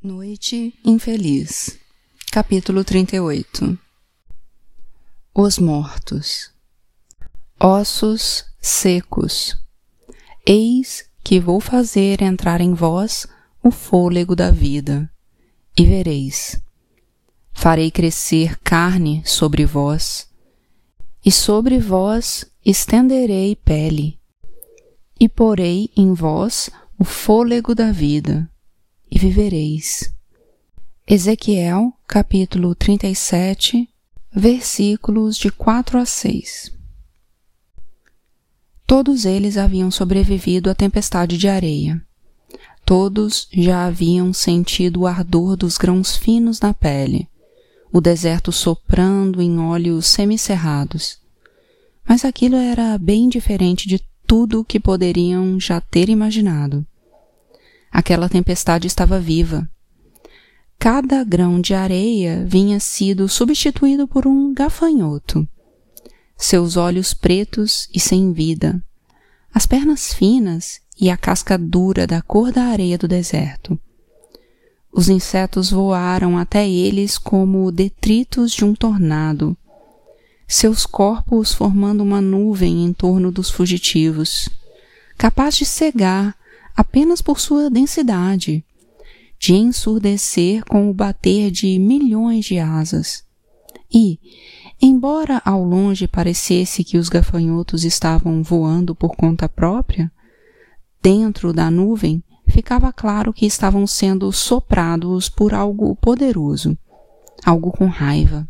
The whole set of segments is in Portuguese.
Noite Infeliz Capítulo 38 Os Mortos. Ossos secos. Eis que vou fazer entrar em vós o fôlego da vida, e vereis. Farei crescer carne sobre vós, e sobre vós estenderei pele, e porei em vós o fôlego da vida, vivereis. Ezequiel, capítulo 37, versículos de 4 a 6. Todos eles haviam sobrevivido à tempestade de areia. Todos já haviam sentido o ardor dos grãos finos na pele, o deserto soprando em olhos semicerrados. Mas aquilo era bem diferente de tudo o que poderiam já ter imaginado. Aquela tempestade estava viva. Cada grão de areia vinha sido substituído por um gafanhoto. Seus olhos pretos e sem vida, as pernas finas e a casca dura da cor da areia do deserto. Os insetos voaram até eles como detritos de um tornado, seus corpos formando uma nuvem em torno dos fugitivos, capaz de cegar apenas por sua densidade, de ensurdecer com o bater de milhões de asas. E, embora ao longe parecesse que os gafanhotos estavam voando por conta própria, dentro da nuvem ficava claro que estavam sendo soprados por algo poderoso, algo com raiva.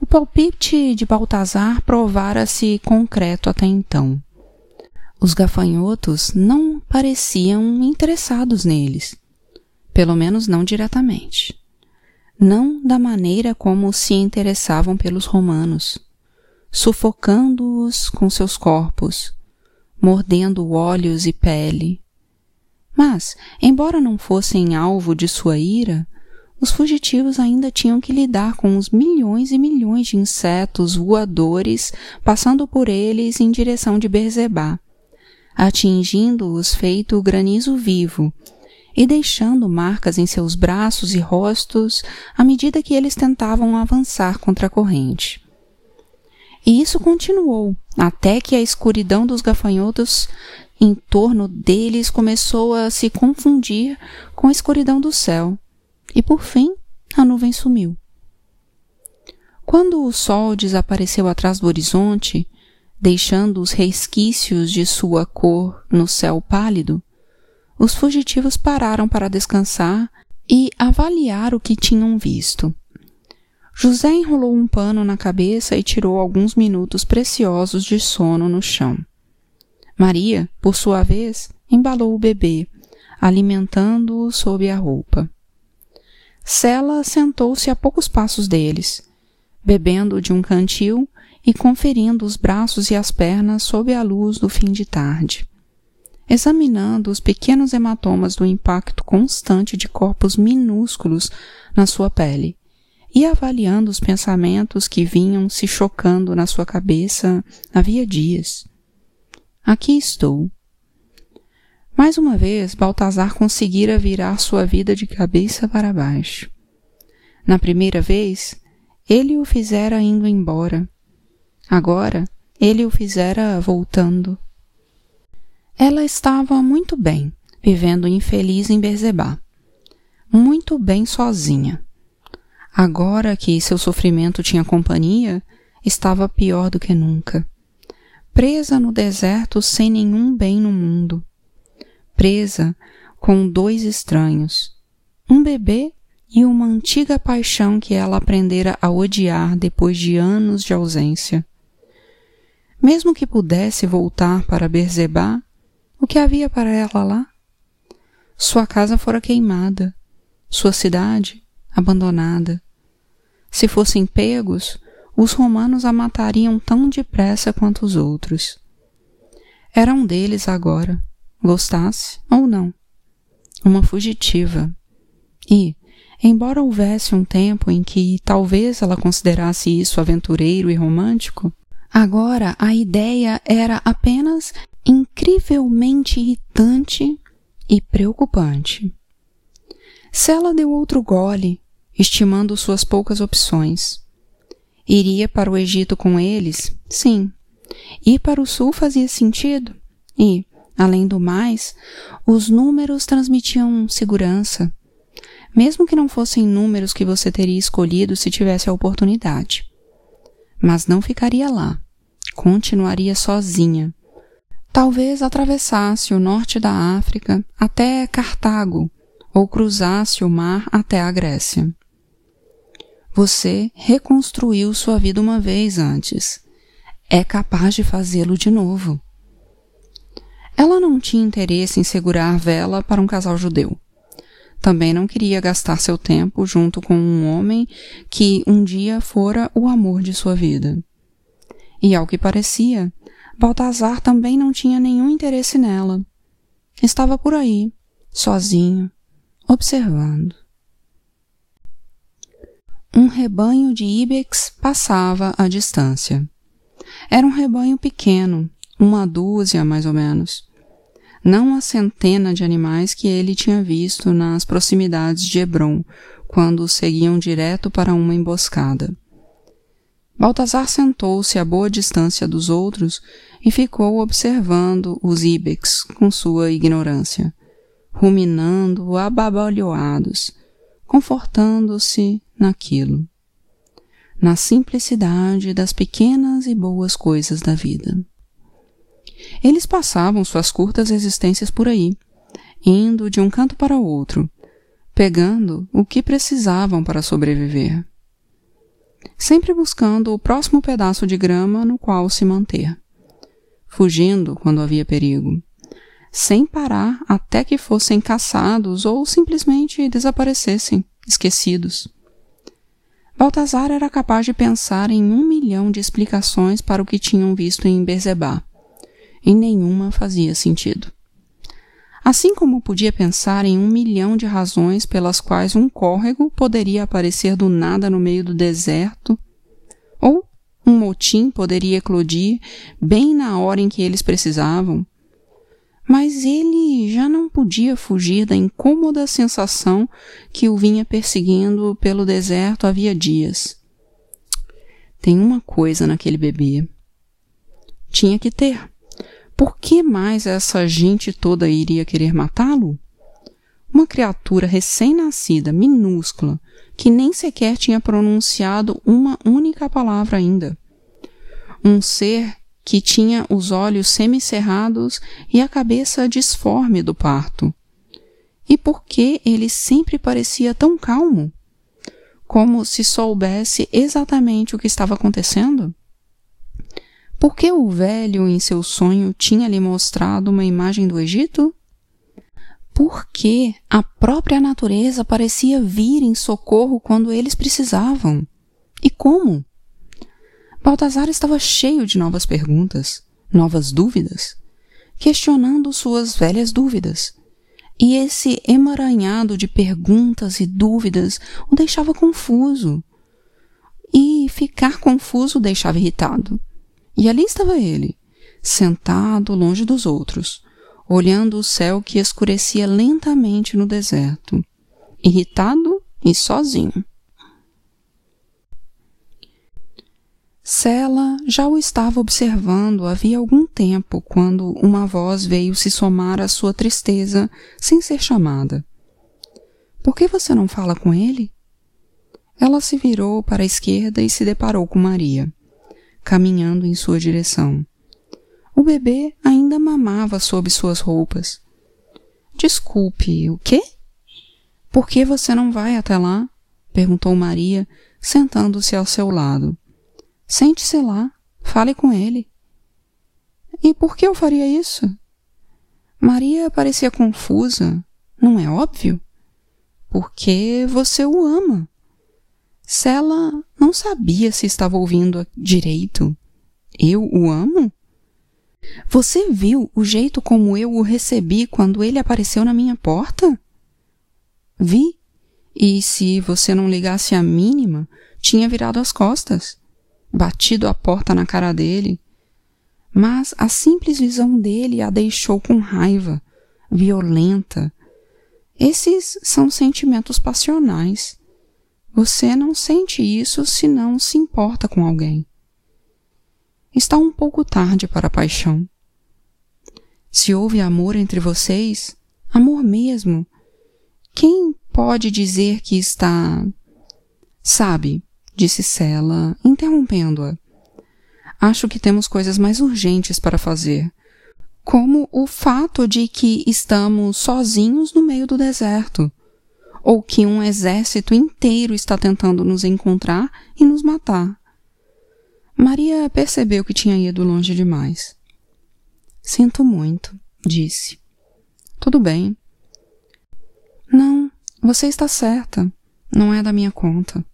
O palpite de Baltazar provara-se concreto até então. Os gafanhotos não pareciam interessados neles, pelo menos não diretamente. Não da maneira como se interessavam pelos romanos, sufocando-os com seus corpos, mordendo olhos e pele. Mas, embora não fossem alvo de sua ira, os fugitivos ainda tinham que lidar com os milhões e milhões de insetos voadores passando por eles em direção de Berzebá atingindo-os feito granizo vivo, e deixando marcas em seus braços e rostos à medida que eles tentavam avançar contra a corrente. E isso continuou, até que a escuridão dos gafanhotos em torno deles começou a se confundir com a escuridão do céu, e por fim a nuvem sumiu. Quando o sol desapareceu atrás do horizonte, deixando os resquícios de sua cor no céu pálido, os fugitivos pararam para descansar e avaliar o que tinham visto. José enrolou um pano na cabeça e tirou alguns minutos preciosos de sono no chão. Maria, por sua vez, embalou o bebê, alimentando-o sob a roupa. Sela sentou-se a poucos passos deles, bebendo de um cantil e conferindo os braços e as pernas sob a luz do fim de tarde. Examinando os pequenos hematomas do impacto constante de corpos minúsculos na sua pele e avaliando os pensamentos que vinham se chocando na sua cabeça havia dias. Aqui estou. Mais uma vez, Baltazar conseguira virar sua vida de cabeça para baixo. Na primeira vez, ele o fizera indo embora, Agora ele o fizera voltando. Ela estava muito bem, vivendo infeliz em Berzebá. Muito bem sozinha. Agora que seu sofrimento tinha companhia, estava pior do que nunca. Presa no deserto sem nenhum bem no mundo. Presa com dois estranhos, um bebê e uma antiga paixão que ela aprendera a odiar depois de anos de ausência. Mesmo que pudesse voltar para Berzebá, o que havia para ela lá? Sua casa fora queimada, sua cidade abandonada. Se fossem pegos, os romanos a matariam tão depressa quanto os outros. Era um deles agora, gostasse ou não. Uma fugitiva. E, embora houvesse um tempo em que talvez ela considerasse isso aventureiro e romântico, Agora a ideia era apenas incrivelmente irritante e preocupante. Sela deu outro gole, estimando suas poucas opções. Iria para o Egito com eles? Sim. Ir para o sul fazia sentido. E, além do mais, os números transmitiam segurança. Mesmo que não fossem números que você teria escolhido se tivesse a oportunidade. Mas não ficaria lá. Continuaria sozinha. Talvez atravessasse o norte da África até Cartago ou cruzasse o mar até a Grécia. Você reconstruiu sua vida uma vez antes. É capaz de fazê-lo de novo. Ela não tinha interesse em segurar vela para um casal judeu. Também não queria gastar seu tempo junto com um homem que um dia fora o amor de sua vida. E ao que parecia, Baltazar também não tinha nenhum interesse nela. Estava por aí, sozinho, observando um rebanho de ibex passava à distância. Era um rebanho pequeno, uma dúzia mais ou menos. Não a centena de animais que ele tinha visto nas proximidades de Hebron, quando seguiam direto para uma emboscada. Baltazar sentou-se a boa distância dos outros e ficou observando os ibex com sua ignorância, ruminando ababalhoados, confortando-se naquilo, na simplicidade das pequenas e boas coisas da vida. Eles passavam suas curtas existências por aí, indo de um canto para o outro, pegando o que precisavam para sobreviver. Sempre buscando o próximo pedaço de grama no qual se manter, fugindo quando havia perigo, sem parar até que fossem caçados ou simplesmente desaparecessem, esquecidos. Baltazar era capaz de pensar em um milhão de explicações para o que tinham visto em Berzebá, e nenhuma fazia sentido. Assim como podia pensar em um milhão de razões pelas quais um córrego poderia aparecer do nada no meio do deserto, ou um motim poderia eclodir bem na hora em que eles precisavam, mas ele já não podia fugir da incômoda sensação que o vinha perseguindo pelo deserto havia dias. Tem uma coisa naquele bebê. Tinha que ter. Por que mais essa gente toda iria querer matá-lo? Uma criatura recém-nascida, minúscula, que nem sequer tinha pronunciado uma única palavra ainda. Um ser que tinha os olhos semicerrados e a cabeça disforme do parto. E por que ele sempre parecia tão calmo? Como se soubesse exatamente o que estava acontecendo? Por que o velho, em seu sonho, tinha lhe mostrado uma imagem do Egito? Por que a própria natureza parecia vir em socorro quando eles precisavam? E como? Baltazar estava cheio de novas perguntas, novas dúvidas, questionando suas velhas dúvidas. E esse emaranhado de perguntas e dúvidas o deixava confuso. E ficar confuso deixava irritado. E ali estava ele, sentado longe dos outros, olhando o céu que escurecia lentamente no deserto, irritado e sozinho. Sela já o estava observando havia algum tempo quando uma voz veio se somar à sua tristeza sem ser chamada. Por que você não fala com ele? Ela se virou para a esquerda e se deparou com Maria, caminhando em sua direção. O bebê ainda mamava sob suas roupas. Desculpe, o quê? Por que você não vai até lá? perguntou Maria, sentando-se ao seu lado. Sente-se lá, fale com ele. E por que eu faria isso? Maria parecia confusa. Não é óbvio? Porque você o ama. Sela não sabia se estava ouvindo direito. Eu o amo? Você viu o jeito como eu o recebi quando ele apareceu na minha porta? Vi. E se você não ligasse a mínima, tinha virado as costas batido a porta na cara dele, mas a simples visão dele a deixou com raiva, violenta. Esses são sentimentos passionais. Você não sente isso se não se importa com alguém. Está um pouco tarde para a paixão. Se houve amor entre vocês, amor mesmo, quem pode dizer que está. Sabe, disse Sela, interrompendo-a. Acho que temos coisas mais urgentes para fazer, como o fato de que estamos sozinhos no meio do deserto, ou que um exército inteiro está tentando nos encontrar e nos matar. Maria percebeu que tinha ido longe demais. Sinto muito, disse. Tudo bem. Não, você está certa. Não é da minha conta.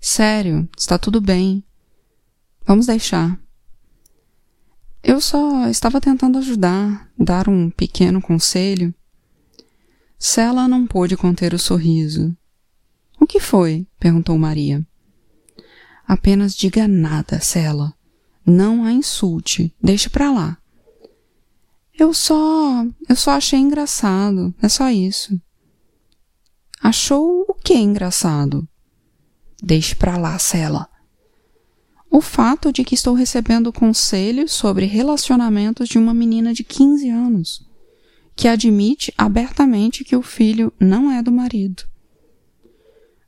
Sério, está tudo bem. Vamos deixar. Eu só estava tentando ajudar, dar um pequeno conselho. Sela não pôde conter o sorriso. O que foi? perguntou Maria. Apenas diga nada, Sela. Não a insulte. Deixe para lá. Eu só. Eu só achei engraçado. É só isso. Achou o que engraçado? Deixe para lá, Sela. O fato de que estou recebendo conselhos sobre relacionamentos de uma menina de 15 anos, que admite abertamente que o filho não é do marido.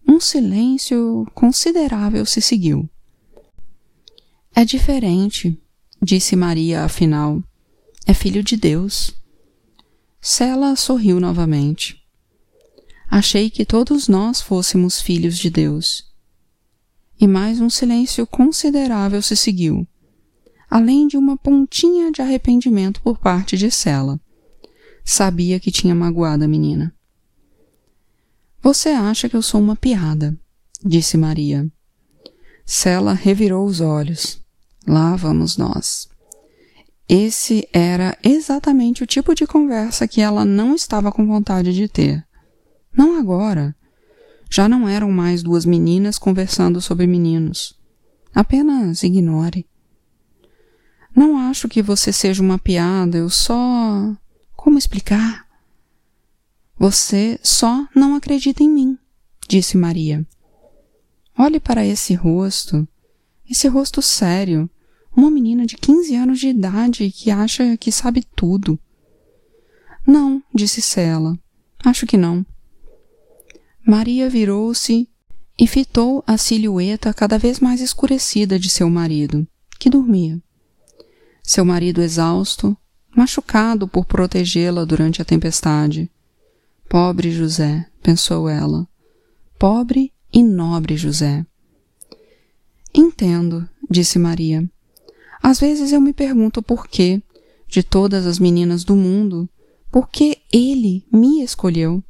Um silêncio considerável se seguiu. É diferente, disse Maria afinal. É filho de Deus. Sela sorriu novamente. Achei que todos nós fôssemos filhos de Deus e mais um silêncio considerável se seguiu, além de uma pontinha de arrependimento por parte de Sela. Sabia que tinha magoado a menina. Você acha que eu sou uma piada, disse Maria. Sela revirou os olhos. Lá vamos nós. Esse era exatamente o tipo de conversa que ela não estava com vontade de ter. Não agora. Já não eram mais duas meninas conversando sobre meninos. Apenas ignore. Não acho que você seja uma piada, eu só. Como explicar? Você só não acredita em mim, disse Maria. Olhe para esse rosto, esse rosto sério, uma menina de 15 anos de idade que acha que sabe tudo. Não, disse Sela. Acho que não. Maria virou-se e fitou a silhueta cada vez mais escurecida de seu marido, que dormia. Seu marido exausto, machucado por protegê-la durante a tempestade. Pobre José, pensou ela. Pobre e nobre José. Entendo, disse Maria. Às vezes eu me pergunto por que, de todas as meninas do mundo, por que ele me escolheu.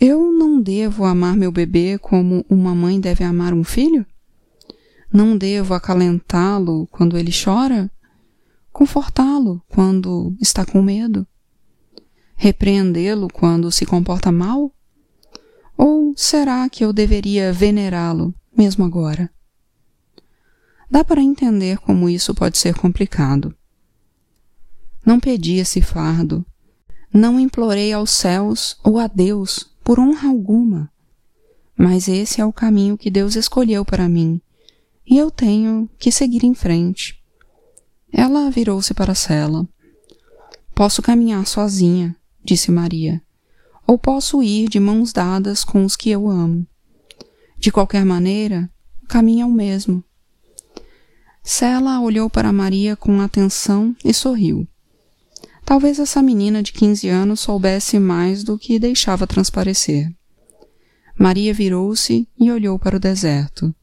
Eu não devo amar meu bebê como uma mãe deve amar um filho? Não devo acalentá-lo quando ele chora? Confortá-lo quando está com medo? Repreendê-lo quando se comporta mal? Ou será que eu deveria venerá-lo, mesmo agora? Dá para entender como isso pode ser complicado. Não pedi esse fardo, não implorei aos céus ou a Deus por honra alguma. Mas esse é o caminho que Deus escolheu para mim, e eu tenho que seguir em frente. Ela virou-se para a cela. Posso caminhar sozinha, disse Maria, ou posso ir de mãos dadas com os que eu amo. De qualquer maneira, o caminho é o mesmo. Sela olhou para Maria com atenção e sorriu. Talvez essa menina de 15 anos soubesse mais do que deixava transparecer. Maria virou-se e olhou para o deserto,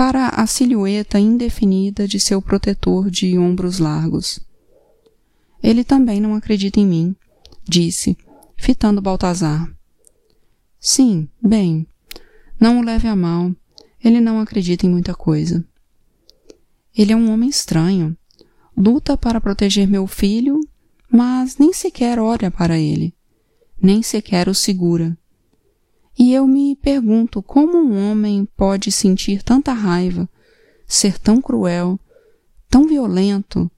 para a silhueta indefinida de seu protetor de ombros largos. Ele também não acredita em mim, disse, fitando Baltazar. Sim, bem, não o leve a mal, ele não acredita em muita coisa. Ele é um homem estranho. Luta para proteger meu filho mas nem sequer olha para ele, nem sequer o segura. E eu me pergunto como um homem pode sentir tanta raiva, ser tão cruel, tão violento,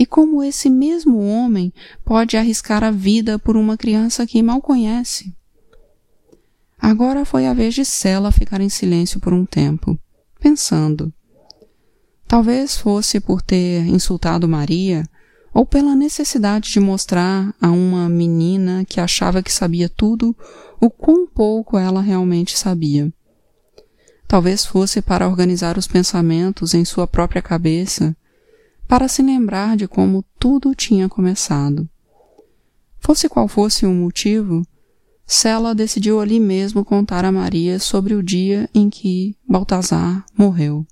E como esse mesmo homem pode arriscar a vida por uma criança que mal conhece? Agora foi a vez de Sela ficar em silêncio por um tempo, pensando. Talvez fosse por ter insultado Maria, ou pela necessidade de mostrar a uma menina que achava que sabia tudo o quão pouco ela realmente sabia. Talvez fosse para organizar os pensamentos em sua própria cabeça, para se lembrar de como tudo tinha começado. Fosse qual fosse o motivo, Sela decidiu ali mesmo contar a Maria sobre o dia em que Baltazar morreu.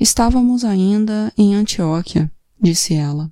Estávamos ainda em Antioquia, disse ela.